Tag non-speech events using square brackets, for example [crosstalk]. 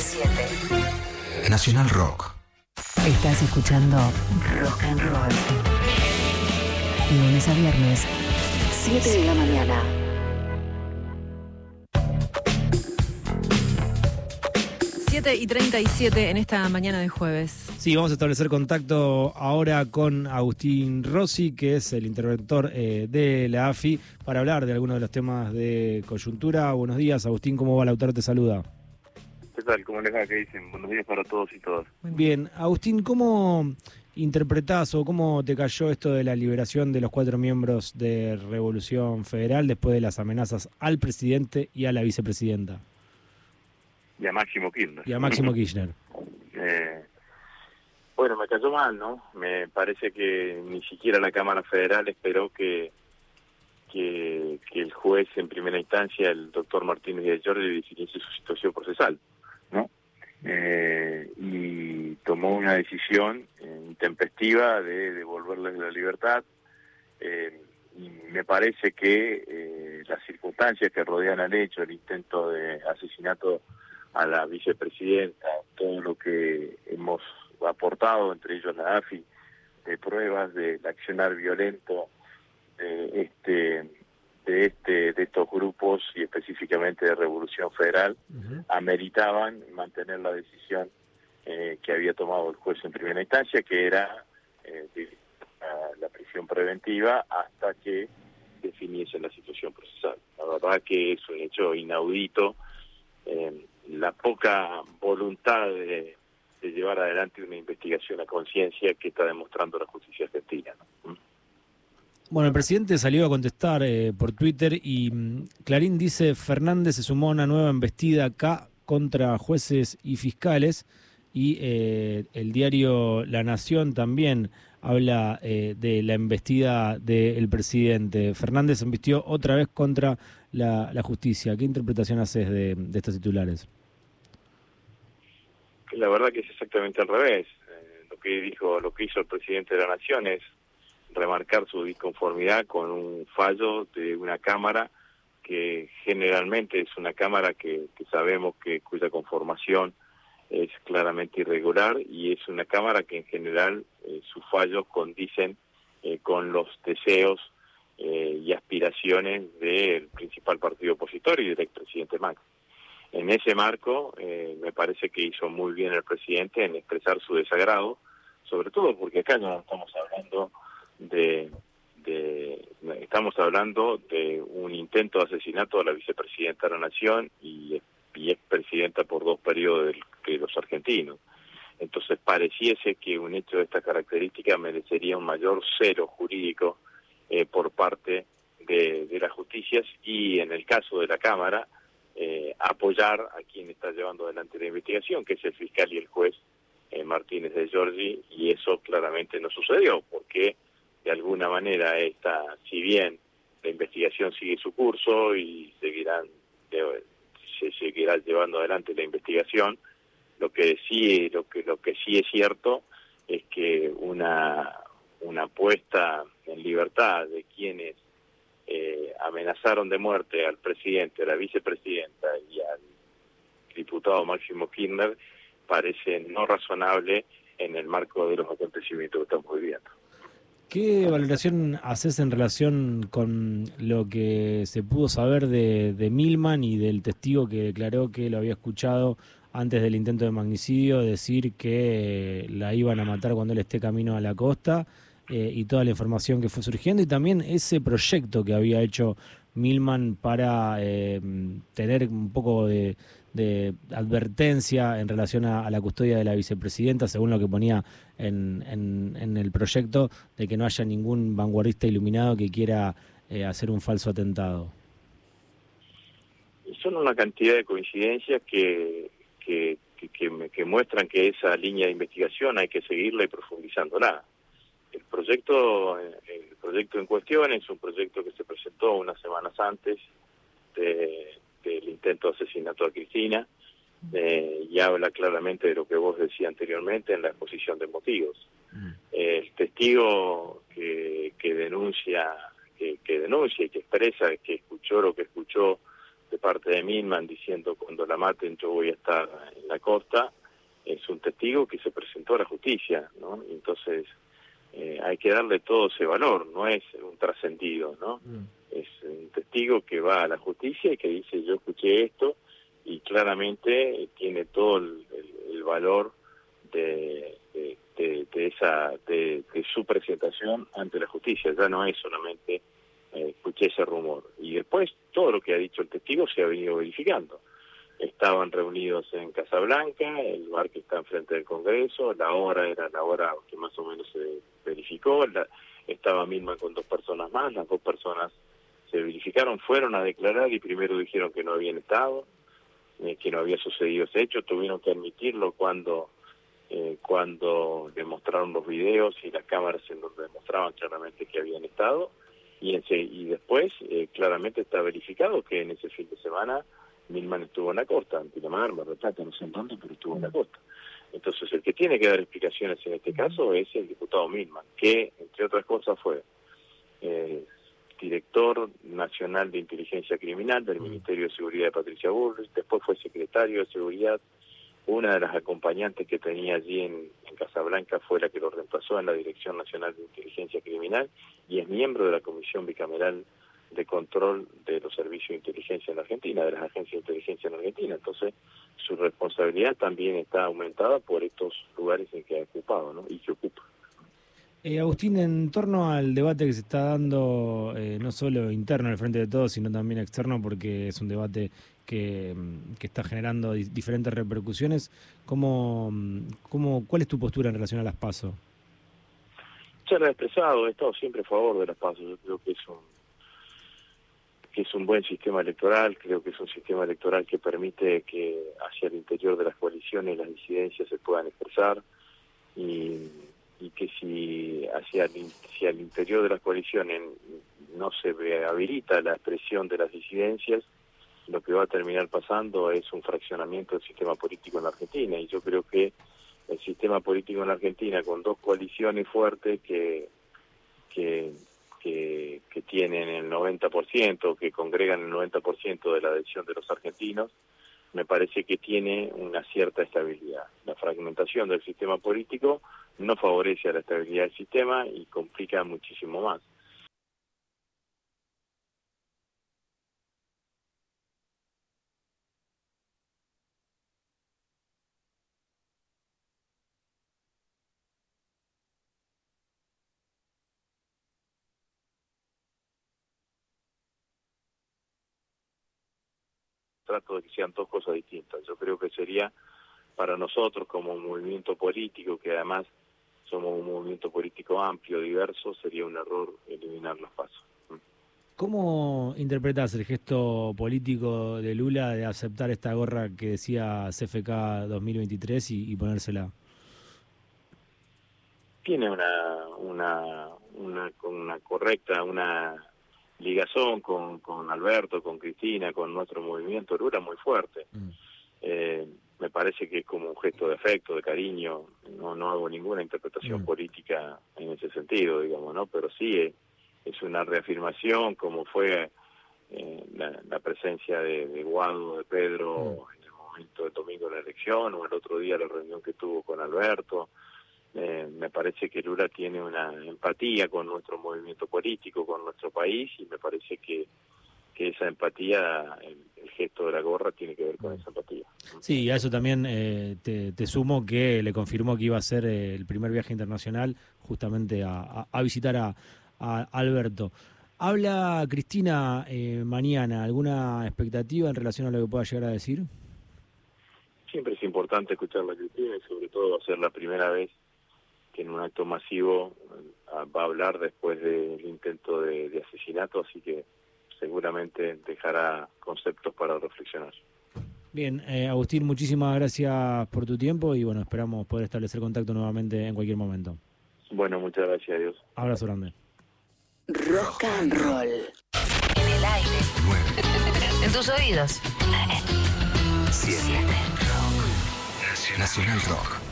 937. Nacional Rock. Estás escuchando Rock and Roll. Lunes a viernes, 7 de la mañana. 7 y 37 en esta mañana de jueves. Sí, vamos a establecer contacto ahora con Agustín Rossi, que es el interventor eh, de la AFI, para hablar de algunos de los temas de coyuntura. Buenos días, Agustín, ¿cómo va? Lautaro te saluda. ¿Qué tal? ¿Cómo les va? ¿Qué dicen? Buenos días para todos y todas. Bien, Agustín, ¿cómo interpretás o cómo te cayó esto de la liberación de los cuatro miembros de Revolución Federal después de las amenazas al presidente y a la vicepresidenta? Y a Máximo Kirchner. Y a Máximo Kirchner. [laughs] Eh, bueno, me cayó mal, ¿no? Me parece que ni siquiera la Cámara Federal esperó que, que, que el juez en primera instancia, el doctor Martínez de Giorgi, definiese su situación procesal. Eh, y tomó una decisión eh, intempestiva de devolverles la libertad. Eh, y me parece que eh, las circunstancias que rodean al hecho, el intento de asesinato a la vicepresidenta, todo lo que hemos aportado, entre ellos la AFI, de pruebas del accionar violento de este de este de estos grupos y específicamente de Revolución Federal ameritaban mantener la decisión eh, que había tomado el juez en primera instancia, que era eh, de, a la prisión preventiva hasta que definiese la situación procesal. La verdad que es un hecho inaudito. Eh, la poca voluntad de, de, llevar adelante una investigación a conciencia que está demostrando la justicia argentina. ¿No? Bueno, el presidente salió a contestar eh, por Twitter y mm, Clarín dice Fernández se sumó a una nueva embestida acá contra jueces y fiscales y eh, el diario La Nación también habla eh, de la embestida del presidente. Fernández embistió otra vez contra la, la justicia. ¿Qué interpretación haces de, de estos titulares? la verdad que es exactamente al revés. Eh, lo que dijo, lo que hizo el presidente de la Nación es remarcar su disconformidad con un fallo de una cámara que generalmente es una cámara que, sabemos que cuya conformación es claramente irregular y es una cámara que en general eh, sus fallos condicen eh, con los deseos eh, y aspiraciones del principal partido opositor y del expresidente Macri. En ese marco, eh, me parece que hizo muy bien el presidente en expresar su desagrado, sobre todo porque acá no estamos hablando de, estamos hablando de un intento de asesinato a la vicepresidenta de la Nación y, y por dos periodos de, de los argentinos. Entonces pareciese que un hecho de esta característica merecería un mayor cero jurídico eh, por parte de, de las justicias y en el caso de la Cámara, eh, apoyar a quien está llevando adelante la investigación, que es el fiscal y el juez eh, Martínez de Giorgi, y eso claramente no sucedió, porque de alguna manera esta, si bien la investigación sigue su curso y seguirán se seguirá llevando adelante la investigación, lo que sí lo que lo que sí es cierto es que una una puesta en libertad de quienes eh, amenazaron de muerte al presidente, a la vicepresidenta y al diputado Máximo Kirchner parece no razonable en el marco de los acontecimientos que estamos viviendo. ¿Qué valoración haces en relación con lo que se pudo saber de, Milman y del testigo que declaró que lo había escuchado antes del intento de magnicidio decir que la iban a matar cuando él esté camino a la costa? eh, y toda la información que fue surgiendo y también ese proyecto que había hecho Milman para eh, tener un poco de, de, advertencia en relación a, la custodia de la vicepresidenta, según lo que ponía en, en, en, el proyecto, de que no haya ningún vanguardista iluminado que quiera eh, hacer un falso atentado. Son una cantidad de coincidencias que, que, que, que, muestran que esa línea de investigación hay que seguirla y profundizándola el proyecto el proyecto en cuestión es un proyecto que se presentó unas semanas antes de, del intento de asesinato a Cristina eh, y habla claramente de lo que vos decías anteriormente en la exposición de motivos. El testigo que, que denuncia que, que denuncia y que expresa que escuchó lo que escuchó de parte de Milman diciendo cuando la maten yo voy a estar en la costa es un testigo que se presentó a la justicia, ¿no? Entonces eh, hay que darle todo ese valor, no es un trascendido, ¿no? Mm. Es un testigo que va a la justicia y que dice yo escuché esto y claramente tiene todo el, valor de, de, esa de su presentación ante la justicia, ya no es solamente eh, escuché ese rumor. Y después todo lo que ha dicho el testigo se ha venido verificando. Estaban reunidos en Casablanca, el bar que está enfrente del Congreso, la hora era la hora que más o menos se verificó, la- estaba Milman con dos personas más, las dos personas se verificaron, fueron a declarar y primero dijeron que no habían estado, eh, que no había sucedido ese hecho, tuvieron que admitirlo cuando eh, cuando demostraron los videos y las cámaras en donde demostraban claramente que habían estado y, en y después eh, claramente está verificado que en ese fin de semana Milman estuvo en la costa, en Pinamar, Mar Plata, no sé en dónde, pero estuvo en la costa. Entonces el que tiene que dar explicaciones en este caso es el diputado Milman, que entre otras cosas fue director nacional de inteligencia criminal del Ministerio de Seguridad de Patricia Bullrich, después fue secretario de Seguridad una de las acompañantes que tenía allí en, en Casablanca fue la que lo reemplazó en la Dirección Nacional de Inteligencia Criminal y es miembro de la Comisión Bicameral de Control de los Servicios de Inteligencia en Argentina, de las agencias de inteligencia en Argentina. Entonces, su responsabilidad también está aumentada por estos lugares en que ha ocupado ¿no? y que ocupa. Eh, Agustín, en torno al debate que se está dando, eh, no solo interno al frente de todos, sino también externo, porque es un debate que, mm, que está generando di- diferentes repercusiones, ¿cómo, mm, cómo, ¿cuál es tu postura en relación a las PASO? Ya lo he expresado, he estado siempre a favor de las pasos. Yo creo que es un que es un buen sistema electoral, creo que es un sistema electoral que permite que hacia el interior de las coaliciones las disidencias se puedan expresar y, y que si hacia el, si al interior de las coaliciones no se habilita la expresión de las disidencias, lo que va a terminar pasando es un fraccionamiento del sistema político en la Argentina. Y yo creo que el sistema político en la Argentina con dos coaliciones fuertes que que, que, que tienen el 90%, que congregan el 90% de la adhesión de los argentinos, me parece que tiene una cierta estabilidad. La fragmentación del sistema político no favorece a la estabilidad del sistema y complica muchísimo más. Trato de que sean dos cosas distintas. Yo creo que sería para nosotros como un movimiento político, que además somos un movimiento político amplio, diverso, sería un error eliminar los pasos. ¿Cómo interpretas el gesto político de Lula de aceptar esta gorra que decía CFK 2023 y, y ponérsela? Tiene una, una, una, una correcta, una ligazón con, con Alberto, con Cristina, con nuestro movimiento, Lula muy fuerte. Mm. Eh, me parece que es como un gesto de afecto, de cariño, no no hago ninguna interpretación Mm. política en ese sentido, digamos, ¿no? Pero sí es, es una reafirmación como fue eh, la, la presencia de, de Guado, de Pedro en el momento del domingo de la elección o el otro día la reunión que tuvo con Alberto. Eh, me parece que Lula tiene una empatía con nuestro movimiento político, con nuestro país y me parece que, que esa empatía, el, el gesto de la gorra tiene que ver con esa empatía. Sí, a eso también eh, te, te sumo que le confirmó que iba a ser eh, el primer viaje internacional justamente a, a- a visitar a, a Alberto. Habla Cristina eh, mañana, ¿alguna expectativa en relación a lo que pueda llegar a decir? Siempre es importante escuchar la Cristina y sobre todo va a ser la primera vez que en un acto masivo eh, va a hablar después del intento de, de asesinato, así que seguramente dejará conceptos para reflexionar. Bien, eh, Agustín, muchísimas gracias por tu tiempo y bueno, esperamos poder establecer contacto nuevamente en cualquier momento. Bueno, muchas gracias, adiós. Abrazo grande. Rock and roll. En el aire. [laughs] En tus oídos. 7. Nacional Rock.